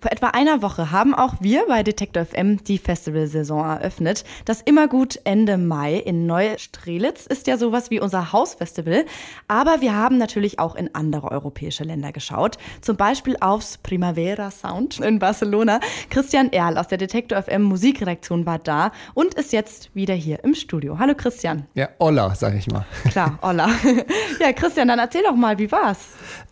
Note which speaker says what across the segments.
Speaker 1: Vor etwa einer Woche haben auch wir bei Detektor FM die Festivalsaison eröffnet. Das Immergut Ende Mai in Neustrelitz ist ja sowas wie unser Hausfestival. Aber wir haben natürlich auch in andere europäische Länder geschaut. Zum Beispiel aufs Primavera Sound in Barcelona. Christian Erl aus der Detektor FM Musikredaktion war da und ist jetzt wieder hier im Studio. Hallo Christian.
Speaker 2: Ja, Olla, sag ich mal.
Speaker 1: Klar, Olla. ja, Christian, dann erzähl doch mal, wie war's?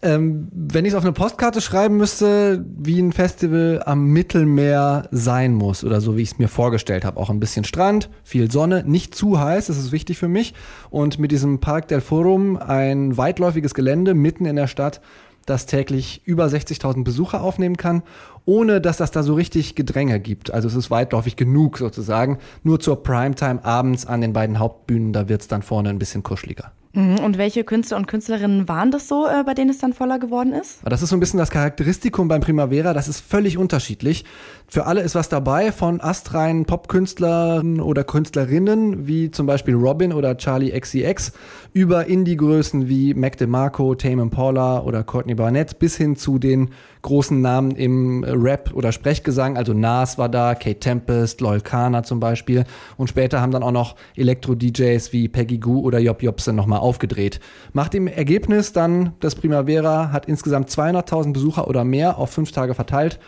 Speaker 2: Ähm, wenn ich es auf eine Postkarte schreiben müsste, wie ein Festival am Mittelmeer sein muss oder so, wie ich es mir vorgestellt habe. Auch ein bisschen Strand, viel Sonne, nicht zu heiß, das ist wichtig für mich. Und mit diesem Park del Forum ein weitläufiges Gelände mitten in der Stadt, das täglich über 60.000 Besucher aufnehmen kann, ohne dass das da so richtig Gedränge gibt. Also es ist weitläufig genug sozusagen. Nur zur Primetime abends an den beiden Hauptbühnen, da wird es dann vorne ein bisschen kuscheliger.
Speaker 1: Mhm. Und welche Künstler und Künstlerinnen waren das so, äh, bei denen es dann voller geworden ist?
Speaker 2: Das ist so ein bisschen das Charakteristikum beim Primavera. Das ist völlig unterschiedlich. Für alle ist was dabei, von astreinen Popkünstlern oder Künstlerinnen, wie zum Beispiel Robin oder Charlie XCX, über Indie-Größen wie Mac DeMarco, Tame Impala oder Courtney Barnett, bis hin zu den großen Namen im Rap oder Sprechgesang. Also Nas war da, Kate Tempest, Loyal Kana zum Beispiel. Und später haben dann auch noch Elektro-DJs wie Peggy Goo oder Job Jobsen nochmal aufgedreht. Macht im Ergebnis dann das Primavera, hat insgesamt 200.000 Besucher oder mehr auf fünf Tage verteilt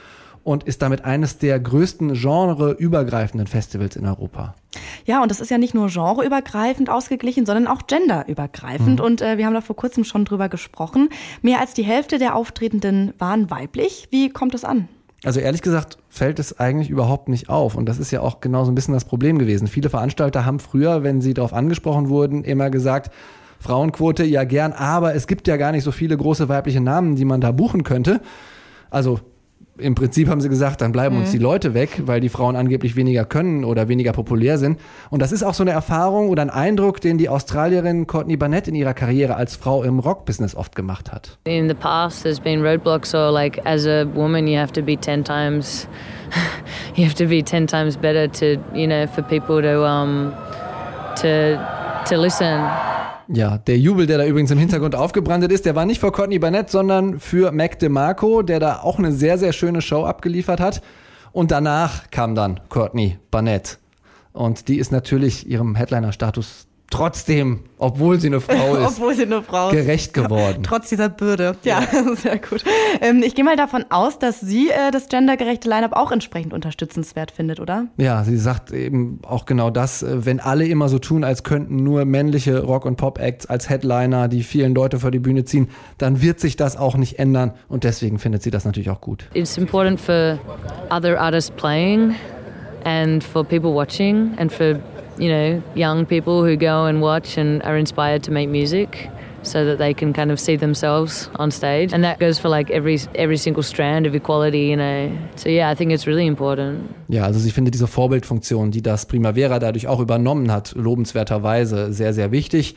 Speaker 2: und ist damit eines der größten genreübergreifenden Festivals in Europa.
Speaker 1: Ja, und das ist ja nicht nur genreübergreifend ausgeglichen, sondern auch genderübergreifend. Mhm. Und äh, wir haben da vor kurzem schon drüber gesprochen. Mehr als die Hälfte der Auftretenden waren weiblich. Wie kommt es an?
Speaker 2: Also ehrlich gesagt fällt es eigentlich überhaupt nicht auf. Und das ist ja auch genau so ein bisschen das Problem gewesen. Viele Veranstalter haben früher, wenn sie darauf angesprochen wurden, immer gesagt, Frauenquote ja gern, aber es gibt ja gar nicht so viele große weibliche Namen, die man da buchen könnte. Also im Prinzip haben sie gesagt, dann bleiben mhm. uns die Leute weg, weil die Frauen angeblich weniger können oder weniger populär sind. Und das ist auch so eine Erfahrung oder ein Eindruck, den die Australierin Courtney Barnett in ihrer Karriere als Frau im Rockbusiness oft gemacht hat.
Speaker 3: In the past there's been roadblocks so like as a woman you have to be 10 times you have to be 10 times better to, you know, for people to um to to listen.
Speaker 2: Ja, der Jubel, der da übrigens im Hintergrund aufgebrandet ist, der war nicht für Courtney Barnett, sondern für Mac DeMarco, der da auch eine sehr, sehr schöne Show abgeliefert hat. Und danach kam dann Courtney Barnett. Und die ist natürlich ihrem Headliner-Status trotzdem, obwohl sie eine Frau ist,
Speaker 1: obwohl sie eine Frau
Speaker 2: gerecht geworden.
Speaker 1: Trotz dieser Bürde. Ja, ja. sehr gut. Ähm, ich gehe mal davon aus, dass sie äh, das gendergerechte Line-up auch entsprechend unterstützenswert findet, oder?
Speaker 2: Ja, sie sagt eben auch genau das, äh, wenn alle immer so tun, als könnten nur männliche Rock- und Pop-Acts als Headliner die vielen Leute vor die Bühne ziehen, dann wird sich das auch nicht ändern und deswegen findet sie das natürlich auch gut.
Speaker 3: It's important for other artists playing and for people watching and for you know, young people who go and watch and are inspired to make music so that they can kind of see themselves on stage. And that goes for like every every single strand of equality, you know. So yeah, I think it's really important.
Speaker 2: Ja, also sie findet diese Vorbildfunktion, die das Primavera dadurch auch übernommen hat, lobenswerterweise sehr sehr wichtig.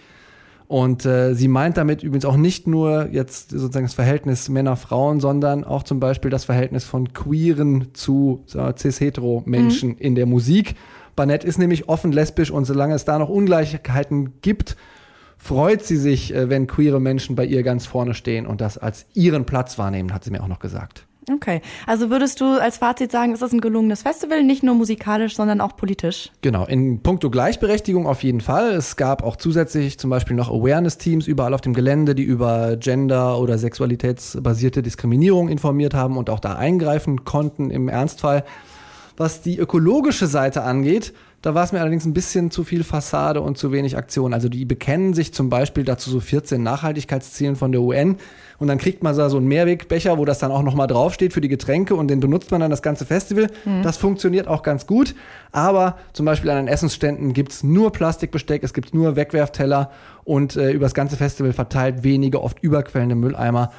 Speaker 2: Und äh, sie meint damit übrigens auch nicht nur jetzt sozusagen das Verhältnis Männer-Frauen, sondern auch zum Beispiel das Verhältnis von queeren zu cis-hetero-Menschen mhm. in der Musik. Barnett ist nämlich offen lesbisch und solange es da noch Ungleichheiten gibt, freut sie sich, äh, wenn queere Menschen bei ihr ganz vorne stehen und das als ihren Platz wahrnehmen, hat sie mir auch noch gesagt.
Speaker 1: Okay, also würdest du als Fazit sagen, ist das ein gelungenes Festival, nicht nur musikalisch, sondern auch politisch?
Speaker 2: Genau, in puncto Gleichberechtigung auf jeden Fall. Es gab auch zusätzlich zum Beispiel noch Awareness-Teams überall auf dem Gelände, die über Gender- oder sexualitätsbasierte Diskriminierung informiert haben und auch da eingreifen konnten im Ernstfall. Was die ökologische Seite angeht, da war es mir allerdings ein bisschen zu viel Fassade und zu wenig Aktion. Also die bekennen sich zum Beispiel dazu so 14 Nachhaltigkeitszielen von der UN und dann kriegt man da so einen Mehrwegbecher, wo das dann auch nochmal draufsteht für die Getränke und den benutzt man dann das ganze Festival. Mhm. Das funktioniert auch ganz gut. Aber zum Beispiel an den Essensständen gibt's nur Plastikbesteck, es gibt nur Wegwerfteller und äh, über das ganze Festival verteilt wenige, oft überquellende Mülleimer.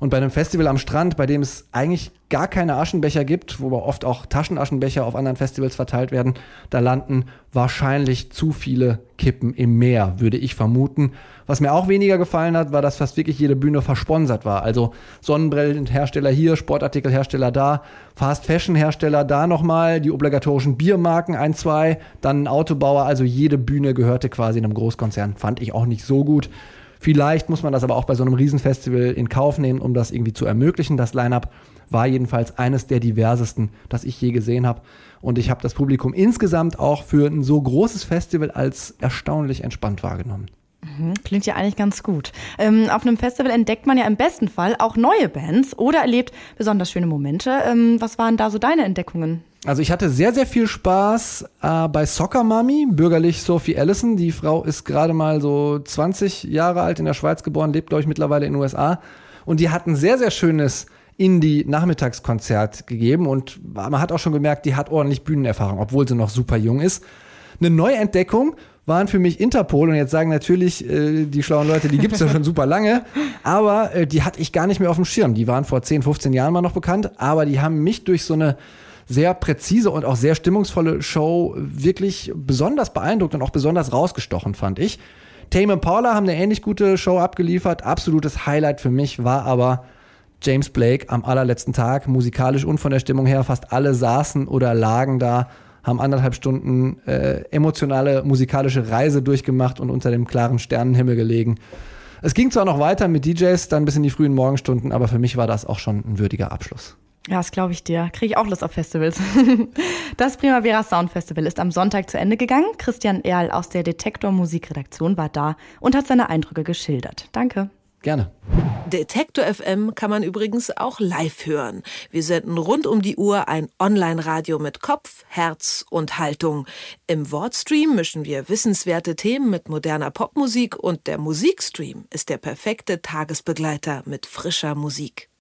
Speaker 2: Und bei einem Festival am Strand, bei dem es eigentlich gar keine Aschenbecher gibt, wo aber oft auch Taschenaschenbecher auf anderen Festivals verteilt werden, da landen wahrscheinlich zu viele Kippen im Meer, würde ich vermuten. Was mir auch weniger gefallen hat, war, dass fast wirklich jede Bühne versponsert war. Also Sonnenbrillenhersteller hier, Sportartikelhersteller da, Fast-Fashion-Hersteller da nochmal, die obligatorischen Biermarken ein, zwei, dann ein Autobauer. Also jede Bühne gehörte quasi einem Großkonzern. Fand ich auch nicht so gut. Vielleicht muss man das aber auch bei so einem Riesenfestival in Kauf nehmen, um das irgendwie zu ermöglichen. Das Line-up war jedenfalls eines der diversesten, das ich je gesehen habe. Und ich habe das Publikum insgesamt auch für ein so großes Festival als erstaunlich entspannt wahrgenommen.
Speaker 1: Mhm, klingt ja eigentlich ganz gut. Ähm, auf einem Festival entdeckt man ja im besten Fall auch neue Bands oder erlebt besonders schöne Momente. Ähm, was waren da so deine Entdeckungen?
Speaker 2: Also ich hatte sehr, sehr viel Spaß äh, bei Soccer Mummy, bürgerlich Sophie Allison. Die Frau ist gerade mal so 20 Jahre alt, in der Schweiz geboren, lebt, glaube ich, mittlerweile in den USA. Und die hat ein sehr, sehr schönes Indie-Nachmittagskonzert gegeben. Und man hat auch schon gemerkt, die hat ordentlich Bühnenerfahrung, obwohl sie noch super jung ist. Eine Neuentdeckung waren für mich Interpol und jetzt sagen natürlich äh, die schlauen Leute, die gibt es ja schon super lange, aber äh, die hatte ich gar nicht mehr auf dem Schirm. Die waren vor 10, 15 Jahren mal noch bekannt, aber die haben mich durch so eine sehr präzise und auch sehr stimmungsvolle Show wirklich besonders beeindruckt und auch besonders rausgestochen, fand ich. Tame Paula haben eine ähnlich gute Show abgeliefert. Absolutes Highlight für mich war aber James Blake am allerletzten Tag, musikalisch und von der Stimmung her. Fast alle saßen oder lagen da, haben anderthalb Stunden äh, emotionale musikalische Reise durchgemacht und unter dem klaren Sternenhimmel gelegen. Es ging zwar noch weiter mit DJs, dann bis in die frühen Morgenstunden, aber für mich war das auch schon ein würdiger Abschluss.
Speaker 1: Ja, das glaube ich dir. Kriege ich auch Lust auf Festivals. Das Primavera Sound Festival ist am Sonntag zu Ende gegangen. Christian Erl aus der Detektor Musikredaktion war da und hat seine Eindrücke geschildert. Danke.
Speaker 2: Gerne.
Speaker 4: Detektor FM kann man übrigens auch live hören. Wir senden rund um die Uhr ein Online-Radio mit Kopf, Herz und Haltung. Im Wortstream mischen wir wissenswerte Themen mit moderner Popmusik und der Musikstream ist der perfekte Tagesbegleiter mit frischer Musik.